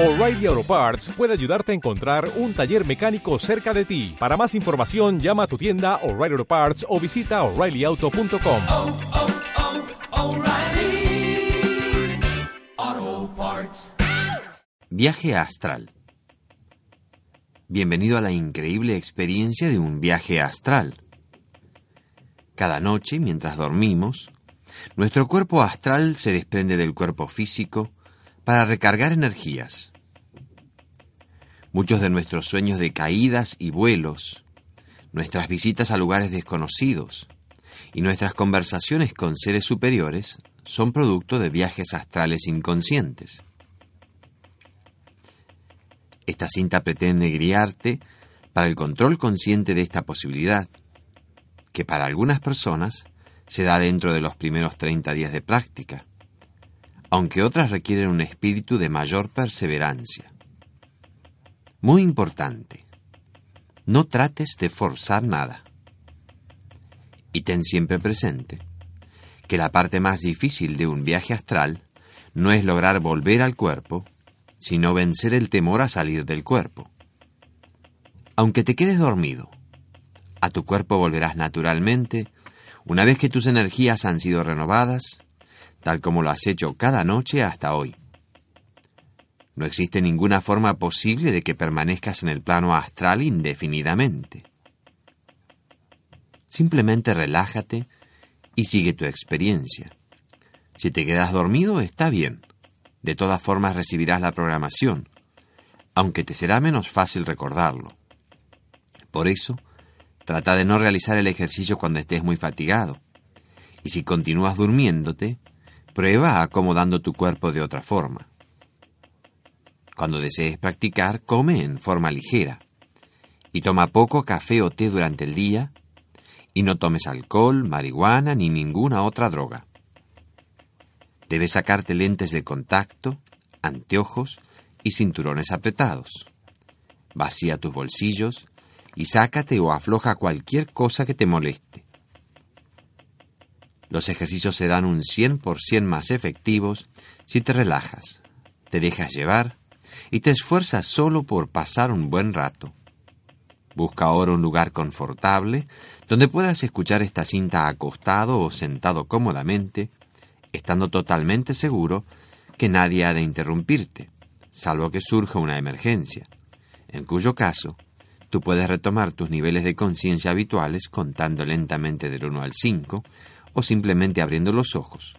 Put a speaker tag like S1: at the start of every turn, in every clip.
S1: O'Reilly Auto Parts puede ayudarte a encontrar un taller mecánico cerca de ti. Para más información, llama a tu tienda O'Reilly Auto Parts o visita oreillyauto.com.
S2: oh, oh, O'Reilly Auto Parts.
S3: Viaje astral. Bienvenido a la increíble experiencia de un viaje astral. Cada noche, mientras dormimos, nuestro cuerpo astral se desprende del cuerpo físico para recargar energías. Muchos de nuestros sueños de caídas y vuelos, nuestras visitas a lugares desconocidos y nuestras conversaciones con seres superiores son producto de viajes astrales inconscientes. Esta cinta pretende guiarte para el control consciente de esta posibilidad, que para algunas personas se da dentro de los primeros 30 días de práctica, aunque otras requieren un espíritu de mayor perseverancia. Muy importante, no trates de forzar nada. Y ten siempre presente que la parte más difícil de un viaje astral no es lograr volver al cuerpo, sino vencer el temor a salir del cuerpo. Aunque te quedes dormido, a tu cuerpo volverás naturalmente una vez que tus energías han sido renovadas tal como lo has hecho cada noche hasta hoy. No existe ninguna forma posible de que permanezcas en el plano astral indefinidamente. Simplemente relájate y sigue tu experiencia. Si te quedas dormido, está bien. De todas formas recibirás la programación, aunque te será menos fácil recordarlo. Por eso, trata de no realizar el ejercicio cuando estés muy fatigado. Y si continúas durmiéndote, Prueba acomodando tu cuerpo de otra forma. Cuando desees practicar, come en forma ligera. Y toma poco café o té durante el día. Y no tomes alcohol, marihuana ni ninguna otra droga. Debes sacarte lentes de contacto, anteojos y cinturones apretados. Vacía tus bolsillos y sácate o afloja cualquier cosa que te moleste los ejercicios serán un 100% más efectivos si te relajas, te dejas llevar y te esfuerzas solo por pasar un buen rato. Busca ahora un lugar confortable donde puedas escuchar esta cinta acostado o sentado cómodamente, estando totalmente seguro que nadie ha de interrumpirte, salvo que surja una emergencia, en cuyo caso tú puedes retomar tus niveles de conciencia habituales contando lentamente del 1 al 5 o simplemente abriendo los ojos.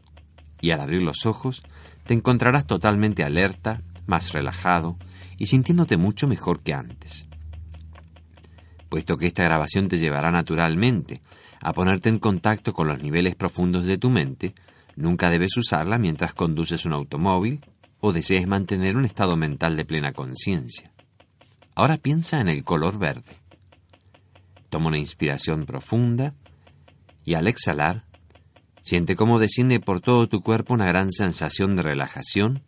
S3: Y al abrir los ojos, te encontrarás totalmente alerta, más relajado y sintiéndote mucho mejor que antes. Puesto que esta grabación te llevará naturalmente a ponerte en contacto con los niveles profundos de tu mente, nunca debes usarla mientras conduces un automóvil o desees mantener un estado mental de plena conciencia. Ahora piensa en el color verde. Toma una inspiración profunda y al exhalar, Siente cómo desciende por todo tu cuerpo una gran sensación de relajación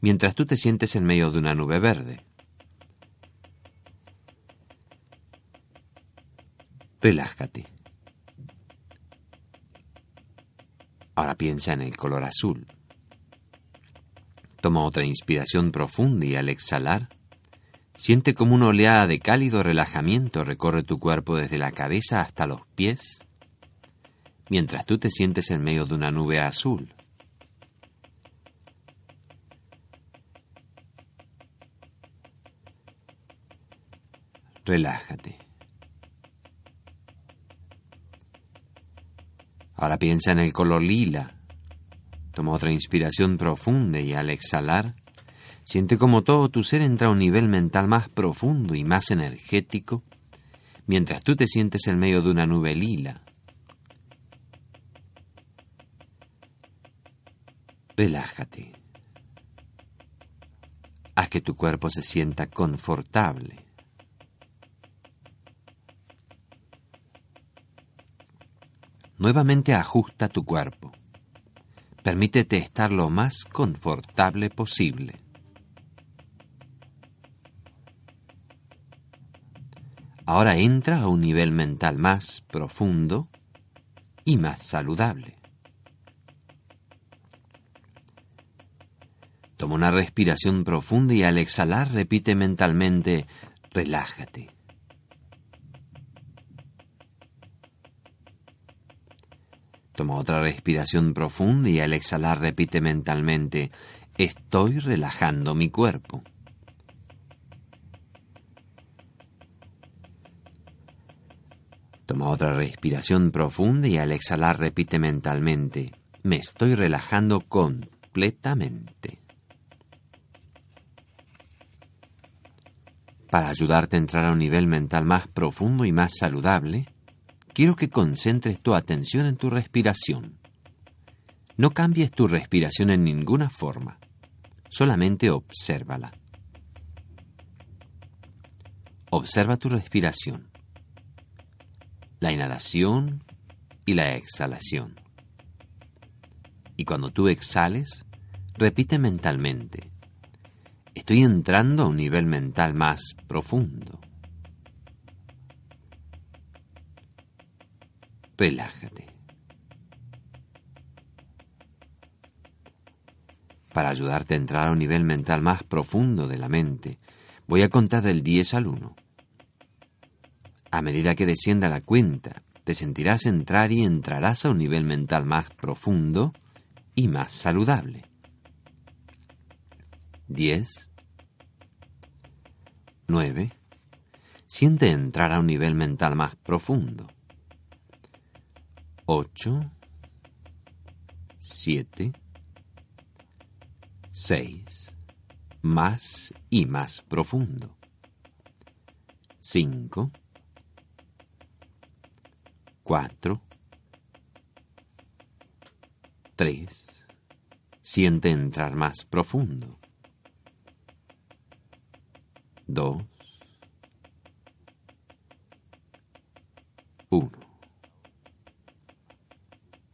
S3: mientras tú te sientes en medio de una nube verde. Relájate. Ahora piensa en el color azul. Toma otra inspiración profunda y al exhalar, siente como una oleada de cálido relajamiento recorre tu cuerpo desde la cabeza hasta los pies mientras tú te sientes en medio de una nube azul. Relájate. Ahora piensa en el color lila. Toma otra inspiración profunda y al exhalar, siente como todo tu ser entra a un nivel mental más profundo y más energético, mientras tú te sientes en medio de una nube lila. Relájate. Haz que tu cuerpo se sienta confortable. Nuevamente ajusta tu cuerpo. Permítete estar lo más confortable posible. Ahora entra a un nivel mental más profundo y más saludable. Toma una respiración profunda y al exhalar repite mentalmente, relájate. Toma otra respiración profunda y al exhalar repite mentalmente, estoy relajando mi cuerpo. Toma otra respiración profunda y al exhalar repite mentalmente, me estoy relajando completamente. Para ayudarte a entrar a un nivel mental más profundo y más saludable, quiero que concentres tu atención en tu respiración. No cambies tu respiración en ninguna forma, solamente obsérvala. Observa tu respiración, la inhalación y la exhalación. Y cuando tú exhales, repite mentalmente, estoy entrando a un nivel mental más profundo. Relájate. Para ayudarte a entrar a un nivel mental más profundo de la mente, voy a contar del 10 al 1. A medida que descienda la cuenta, te sentirás entrar y entrarás a un nivel mental más profundo y más saludable. 10, 9. Siente entrar a un nivel mental más profundo. 8, 7, 6. Más y más profundo. 5, 4, 3. Siente entrar más profundo. 2, 1.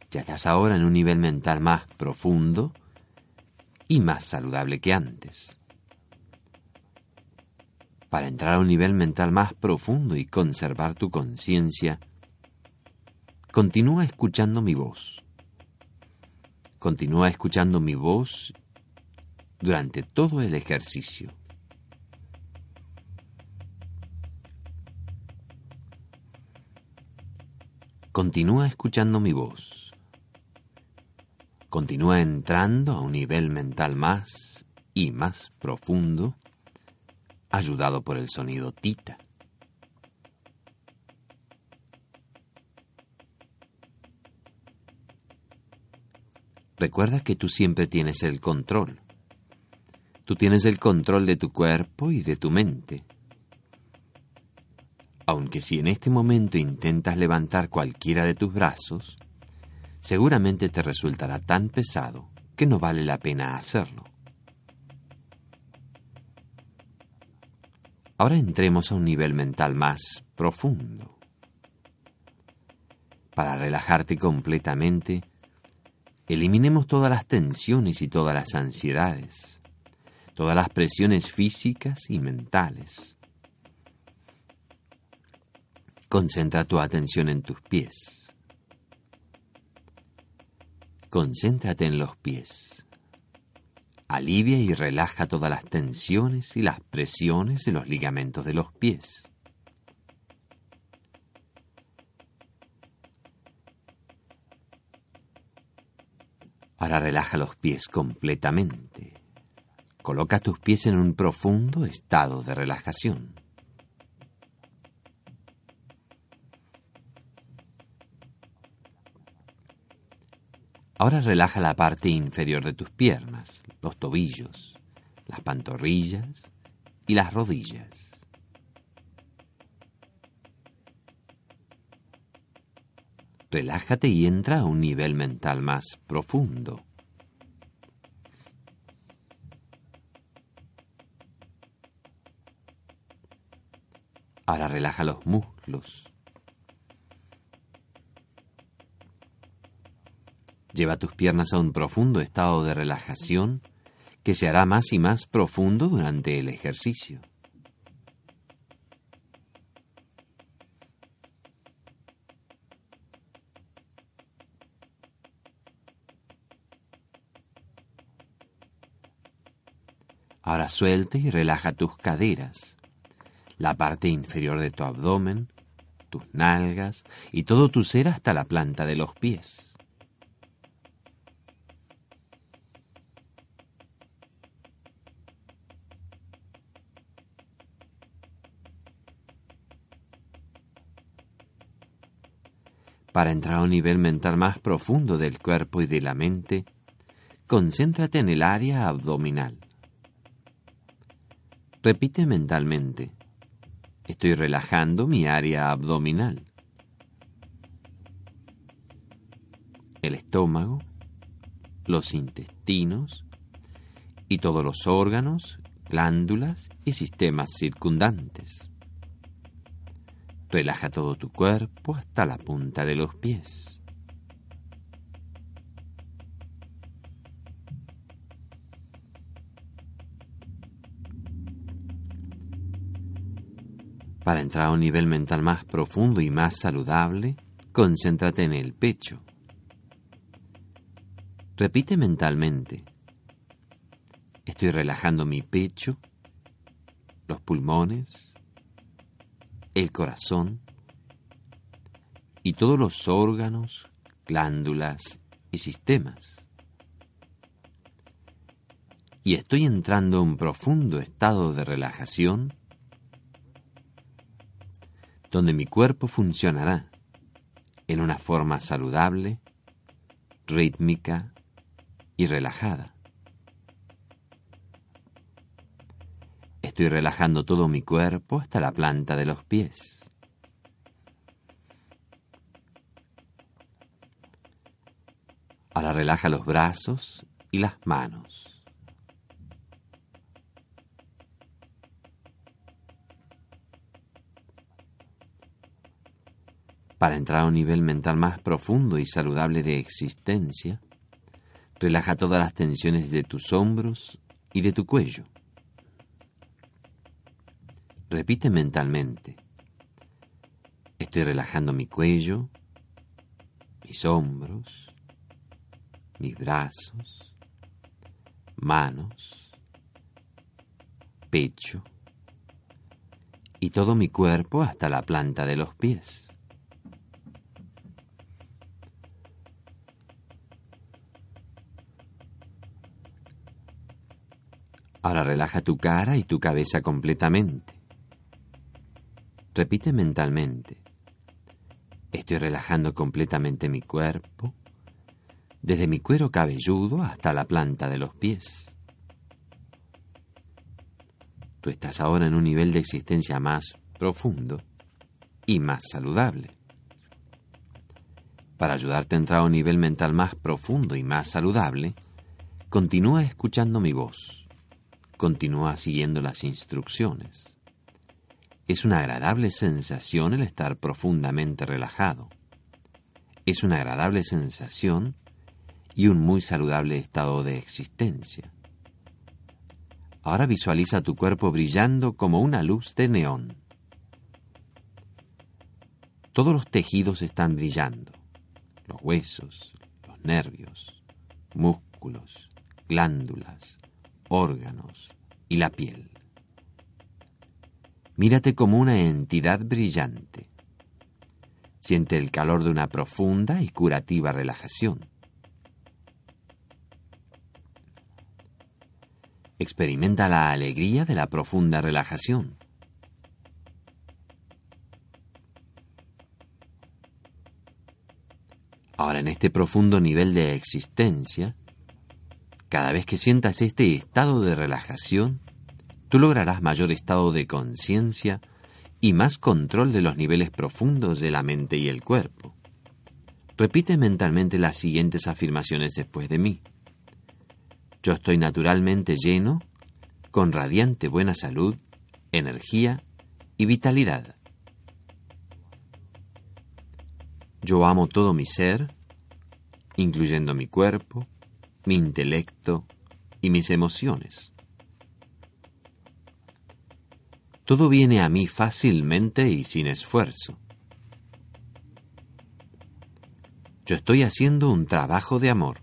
S3: Ya estás ahora en un nivel mental más profundo y más saludable que antes. Para entrar a un nivel mental más profundo y conservar tu conciencia, continúa escuchando mi voz. Continúa escuchando mi voz durante todo el ejercicio. Continúa escuchando mi voz. Continúa entrando a un nivel mental más y más profundo, ayudado por el sonido tita. Recuerda que tú siempre tienes el control. Tú tienes el control de tu cuerpo y de tu mente aunque si en este momento intentas levantar cualquiera de tus brazos, seguramente te resultará tan pesado que no vale la pena hacerlo. Ahora entremos a un nivel mental más profundo. Para relajarte completamente, eliminemos todas las tensiones y todas las ansiedades, todas las presiones físicas y mentales Concentra tu atención en tus pies. Concéntrate en los pies. Alivia y relaja todas las tensiones y las presiones en los ligamentos de los pies. Ahora relaja los pies completamente. Coloca tus pies en un profundo estado de relajación. Ahora relaja la parte inferior de tus piernas, los tobillos, las pantorrillas y las rodillas. Relájate y entra a un nivel mental más profundo. Ahora relaja los muslos, Lleva tus piernas a un profundo estado de relajación que se hará más y más profundo durante el ejercicio. Ahora suelta y relaja tus caderas, la parte inferior de tu abdomen, tus nalgas y todo tu ser hasta la planta de los pies. Para entrar a un nivel mental más profundo del cuerpo y de la mente, concéntrate en el área abdominal. Repite mentalmente. Estoy relajando mi área abdominal. El estómago, los intestinos y todos los órganos, glándulas y sistemas circundantes. Relaja todo tu cuerpo hasta la punta de los pies. Para entrar a un nivel mental más profundo y más saludable, concéntrate en el pecho. Repite mentalmente. Estoy relajando mi pecho, los pulmones, el corazón y todos los órganos, glándulas y sistemas. Y estoy entrando en un profundo estado de relajación donde mi cuerpo funcionará en una forma saludable, rítmica y relajada. Estoy relajando todo mi cuerpo hasta la planta de los pies. Ahora relaja los brazos y las manos. Para entrar a un nivel mental más profundo y saludable de existencia, relaja todas las tensiones de tus hombros y de tu cuello. Repite mentalmente. Estoy relajando mi cuello, mis hombros, mis brazos, manos, pecho y todo mi cuerpo hasta la planta de los pies. Ahora relaja tu cara y tu cabeza completamente. Repite mentalmente. Estoy relajando completamente mi cuerpo, desde mi cuero cabelludo hasta la planta de los pies. Tú estás ahora en un nivel de existencia más profundo y más saludable. Para ayudarte a entrar a un nivel mental más profundo y más saludable, continúa escuchando mi voz continúa siguiendo las instrucciones. Es una agradable sensación el estar profundamente relajado. Es una agradable sensación y un muy saludable estado de existencia. Ahora visualiza tu cuerpo brillando como una luz de neón. Todos los tejidos están brillando. Los huesos, los nervios, músculos, glándulas, órganos y la piel. Mírate como una entidad brillante. Siente el calor de una profunda y curativa relajación. Experimenta la alegría de la profunda relajación. Ahora en este profundo nivel de existencia, cada vez que sientas este estado de relajación, tú lograrás mayor estado de conciencia y más control de los niveles profundos de la mente y el cuerpo. Repite mentalmente las siguientes afirmaciones después de mí. Yo estoy naturalmente lleno, con radiante buena salud, energía y vitalidad. Yo amo todo mi ser, incluyendo mi cuerpo, mi intelecto y mis emociones. Todo viene a mí fácilmente y sin esfuerzo. Yo estoy haciendo un trabajo de amor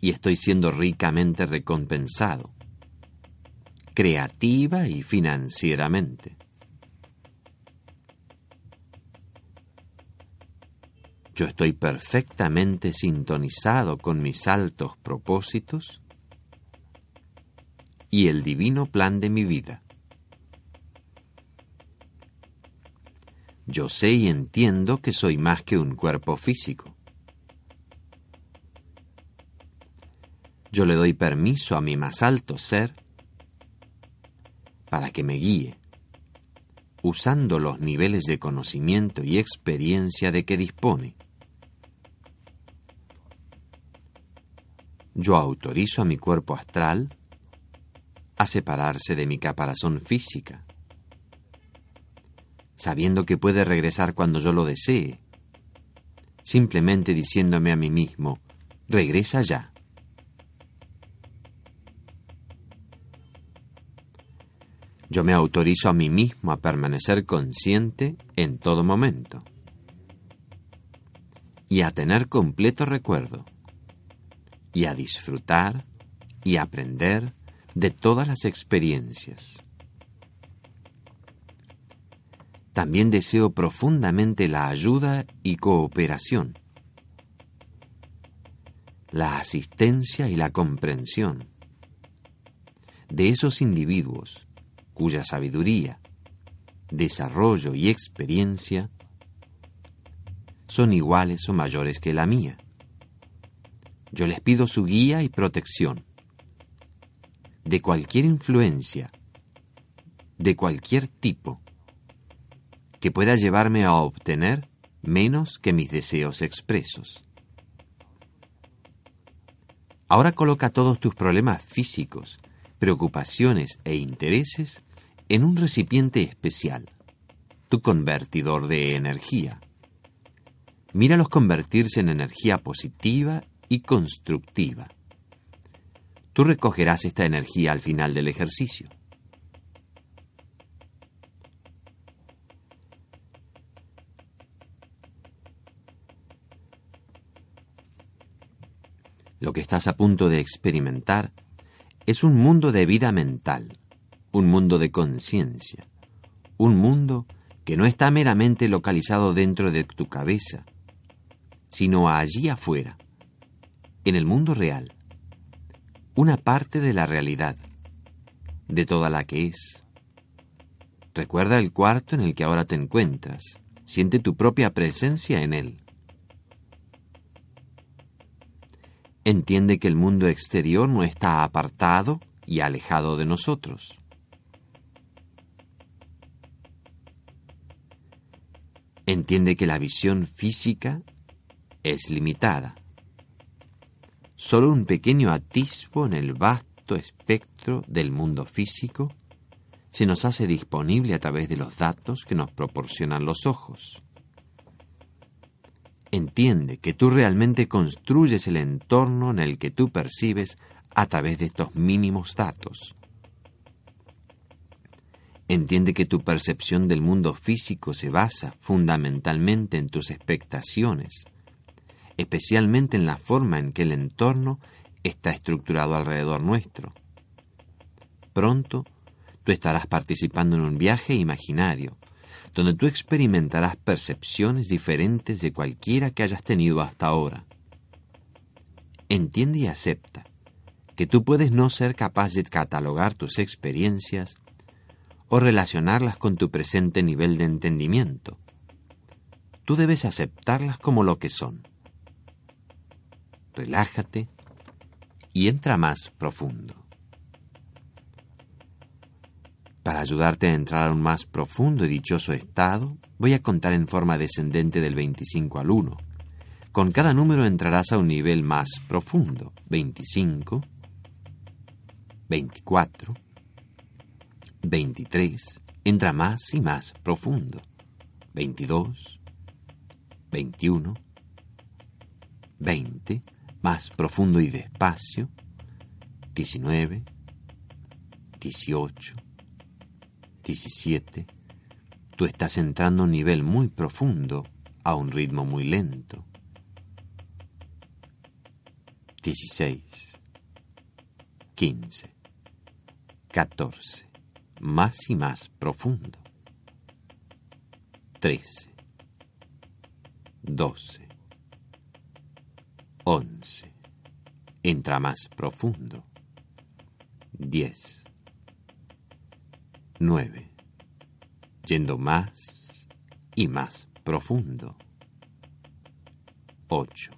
S3: y estoy siendo ricamente recompensado. creativa y financieramente. Yo estoy perfectamente sintonizado con mis altos propósitos y el divino plan de mi vida. Yo sé y entiendo que soy más que un cuerpo físico. Yo le doy permiso a mi más alto ser para que me guíe, usando los niveles de conocimiento y experiencia de que dispone. Yo autorizo a mi cuerpo astral a separarse de mi caparazón física, sabiendo que puede regresar cuando yo lo desee, simplemente diciéndome a mí mismo, regresa ya. Yo me autorizo a mí mismo a permanecer consciente en todo momento y a tener completo recuerdo y a disfrutar y aprender de todas las experiencias. También deseo profundamente la ayuda y cooperación, la asistencia y la comprensión de esos individuos cuya sabiduría, desarrollo y experiencia son iguales o mayores que la mía. Yo les pido su guía y protección de cualquier influencia, de cualquier tipo, que pueda llevarme a obtener menos que mis deseos expresos. Ahora coloca todos tus problemas físicos, preocupaciones e intereses en un recipiente especial, tu convertidor de energía. Míralos convertirse en energía positiva y constructiva. Tú recogerás esta energía al final del ejercicio. Lo que estás a punto de experimentar es un mundo de vida mental, un mundo de conciencia, un mundo que no está meramente localizado dentro de tu cabeza, sino allí afuera, en el mundo real, una parte de la realidad, de toda la que es. Recuerda el cuarto en el que ahora te encuentras, siente tu propia presencia en él. Entiende que el mundo exterior no está apartado y alejado de nosotros. Entiende que la visión física es limitada solo un pequeño atisbo en el vasto espectro del mundo físico se nos hace disponible a través de los datos que nos proporcionan los ojos. Entiende que tú realmente construyes el entorno en el que tú percibes a través de estos mínimos datos. Entiende que tu percepción del mundo físico se basa fundamentalmente en tus expectaciones, especialmente en la forma en que el entorno está estructurado alrededor nuestro. Pronto, tú estarás participando en un viaje imaginario, donde tú experimentarás percepciones diferentes de cualquiera que hayas tenido hasta ahora. Entiende y acepta que tú puedes no ser capaz de catalogar tus experiencias o relacionarlas con tu presente nivel de entendimiento. Tú debes aceptarlas como lo que son relájate y entra más profundo. Para ayudarte a entrar a un más profundo y dichoso estado, voy a contar en forma descendente del 25 al 1. Con cada número entrarás a un nivel más profundo. 25, 24, 23, entra más y más profundo. 22, 21, 20, más profundo y despacio, 19, 18, 17, tú estás entrando a un nivel muy profundo a un ritmo muy lento. 16, 15, 14. Más y más profundo. 13. 12. 11. Entra más profundo. 10. 9. Yendo más y más profundo. 8.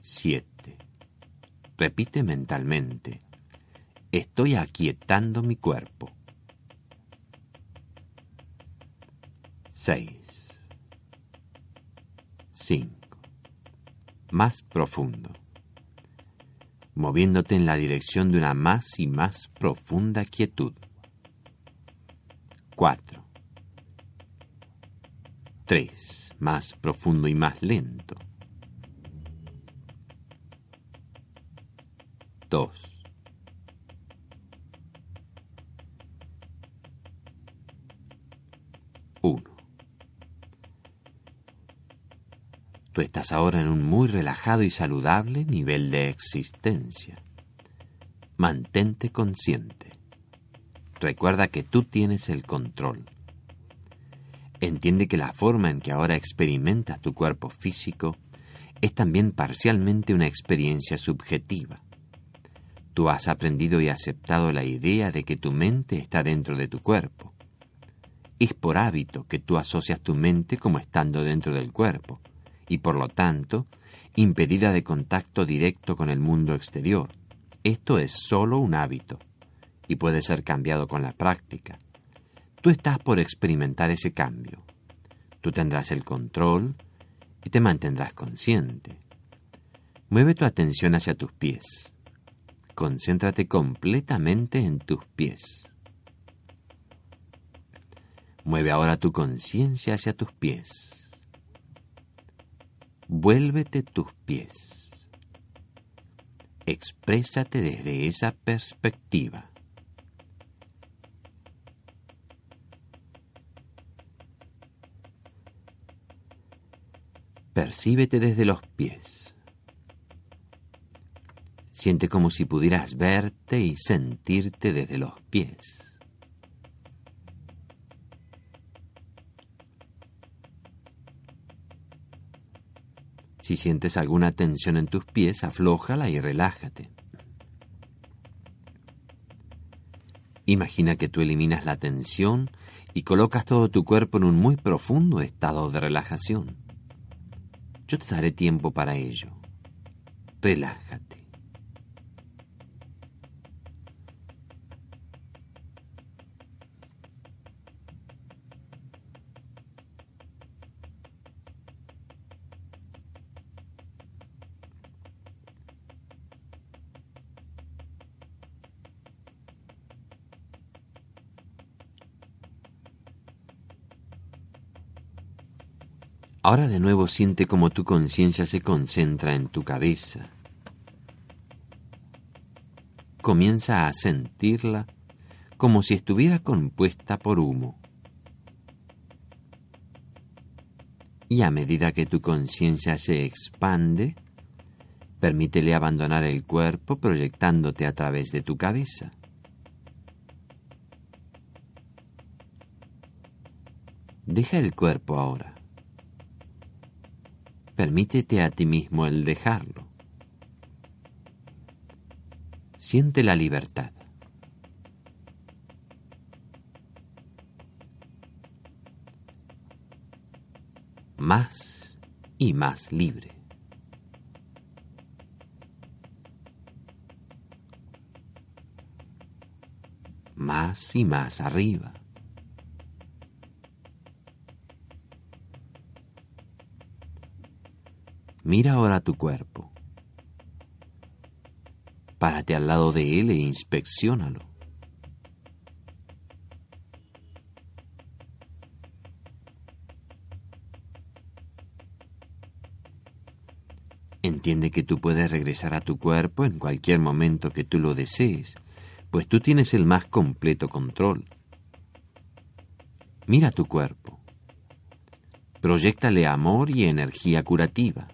S3: 7. Repite mentalmente. Estoy aquietando mi cuerpo. 6. 5. Más profundo. Moviéndote en la dirección de una más y más profunda quietud. 4. 3. Más profundo y más lento. 2. Uno. Estás ahora en un muy relajado y saludable nivel de existencia. Mantente consciente. Recuerda que tú tienes el control. Entiende que la forma en que ahora experimentas tu cuerpo físico es también parcialmente una experiencia subjetiva. Tú has aprendido y aceptado la idea de que tu mente está dentro de tu cuerpo. Es por hábito que tú asocias tu mente como estando dentro del cuerpo, y por lo tanto, impedida de contacto directo con el mundo exterior. Esto es solo un hábito, y puede ser cambiado con la práctica. Tú estás por experimentar ese cambio. Tú tendrás el control y te mantendrás consciente. Mueve tu atención hacia tus pies. Concéntrate completamente en tus pies. Mueve ahora tu conciencia hacia tus pies. Vuélvete tus pies. Exprésate desde esa perspectiva. Percíbete desde los pies. Siente como si pudieras verte y sentirte desde los pies. Si sientes alguna tensión en tus pies, aflójala y relájate. Imagina que tú eliminas la tensión y colocas todo tu cuerpo en un muy profundo estado de relajación. Yo te daré tiempo para ello. Relájate. Ahora de nuevo siente como tu conciencia se concentra en tu cabeza. Comienza a sentirla como si estuviera compuesta por humo. Y a medida que tu conciencia se expande, permítele abandonar el cuerpo proyectándote a través de tu cabeza. Deja el cuerpo ahora. Permítete a ti mismo el dejarlo. Siente la libertad. Más y más libre. Más y más arriba. Mira ahora tu cuerpo. Párate al lado de él e inspeccionalo. Entiende que tú puedes regresar a tu cuerpo en cualquier momento que tú lo desees, pues tú tienes el más completo control. Mira tu cuerpo. Proyectale amor y energía curativa.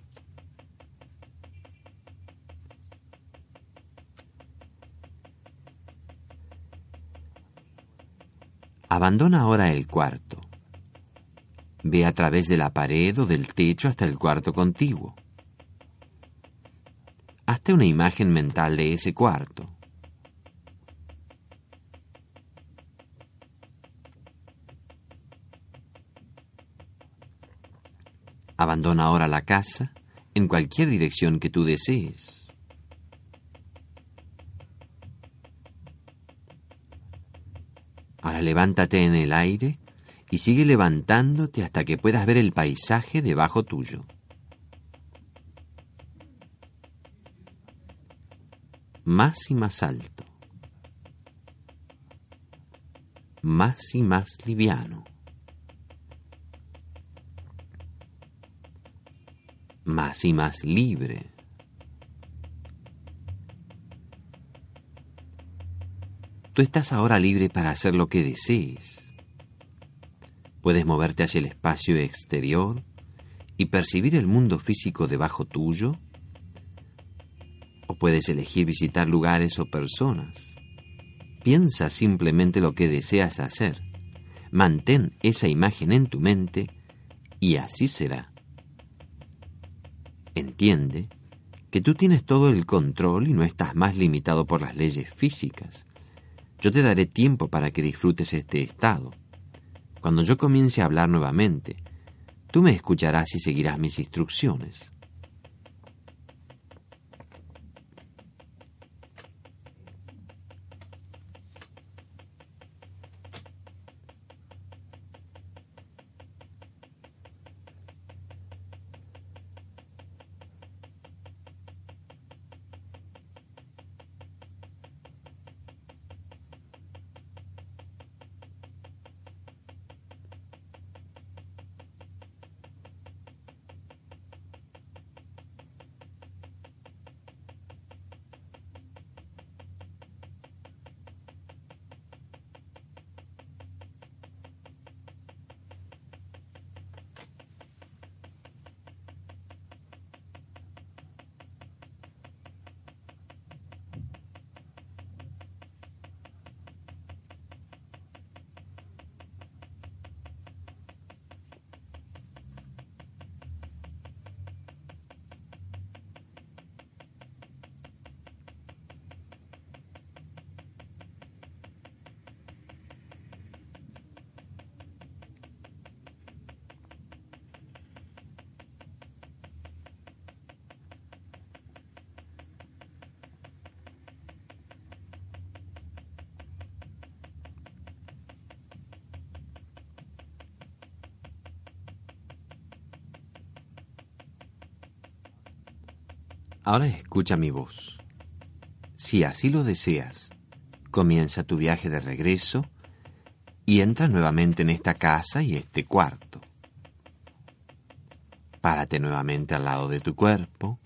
S3: Abandona ahora el cuarto. Ve a través de la pared o del techo hasta el cuarto contiguo. Hazte una imagen mental de ese cuarto. Abandona ahora la casa en cualquier dirección que tú desees. Ahora levántate en el aire y sigue levantándote hasta que puedas ver el paisaje debajo tuyo. Más y más alto. Más y más liviano. Más y más libre. Tú estás ahora libre para hacer lo que desees. Puedes moverte hacia el espacio exterior y percibir el mundo físico debajo tuyo, o puedes elegir visitar lugares o personas. Piensa simplemente lo que deseas hacer. Mantén esa imagen en tu mente y así será. Entiende que tú tienes todo el control y no estás más limitado por las leyes físicas. Yo te daré tiempo para que disfrutes este estado. Cuando yo comience a hablar nuevamente, tú me escucharás y seguirás mis instrucciones. Ahora escucha mi voz. Si así lo deseas, comienza tu viaje de regreso y entra nuevamente en esta casa y este cuarto. Párate nuevamente al lado de tu cuerpo.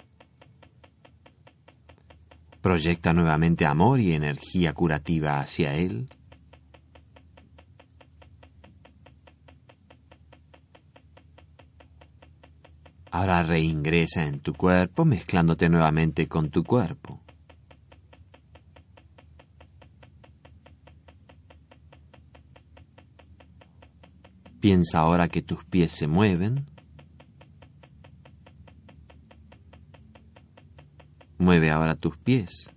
S3: Proyecta nuevamente amor y energía curativa hacia él. Ahora reingresa en tu cuerpo mezclándote nuevamente con tu cuerpo. Piensa ahora que tus pies se mueven. Mueve ahora tus pies.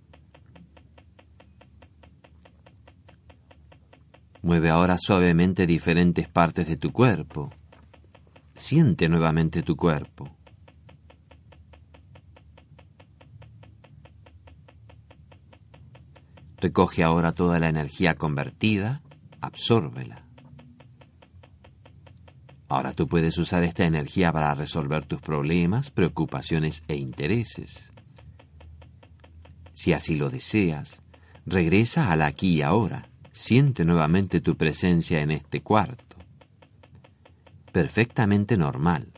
S3: Mueve ahora suavemente diferentes partes de tu cuerpo. Siente nuevamente tu cuerpo. Recoge ahora toda la energía convertida, absórbela. Ahora tú puedes usar esta energía para resolver tus problemas, preocupaciones e intereses. Si así lo deseas, regresa al aquí y ahora. Siente nuevamente tu presencia en este cuarto perfectamente normal,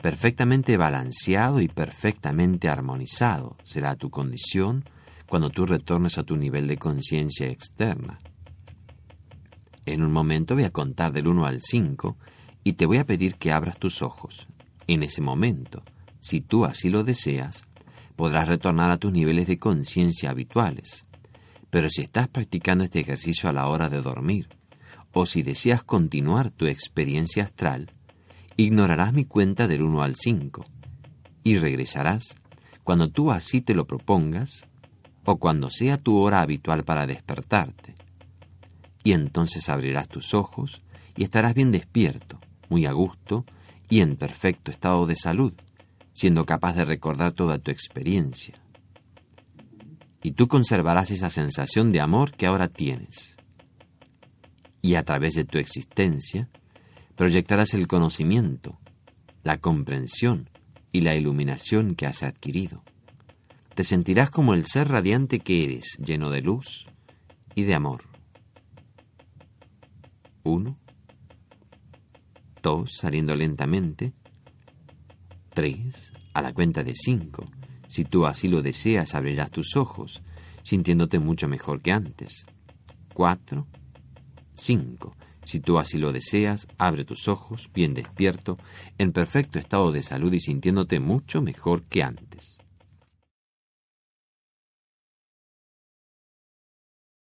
S3: perfectamente balanceado y perfectamente armonizado será tu condición cuando tú retornes a tu nivel de conciencia externa. En un momento voy a contar del 1 al 5 y te voy a pedir que abras tus ojos. En ese momento, si tú así lo deseas, podrás retornar a tus niveles de conciencia habituales. Pero si estás practicando este ejercicio a la hora de dormir, o si deseas continuar tu experiencia astral, ignorarás mi cuenta del 1 al 5 y regresarás cuando tú así te lo propongas o cuando sea tu hora habitual para despertarte. Y entonces abrirás tus ojos y estarás bien despierto, muy a gusto y en perfecto estado de salud, siendo capaz de recordar toda tu experiencia. Y tú conservarás esa sensación de amor que ahora tienes. Y a través de tu existencia, proyectarás el conocimiento, la comprensión y la iluminación que has adquirido. Te sentirás como el ser radiante que eres, lleno de luz y de amor. Uno, dos, saliendo lentamente. Tres, a la cuenta de cinco. Si tú así lo deseas, abrirás tus ojos, sintiéndote mucho mejor que antes. Cuatro, cinco. Si tú así lo deseas, abre tus ojos, bien despierto, en perfecto estado de salud y sintiéndote mucho mejor que antes.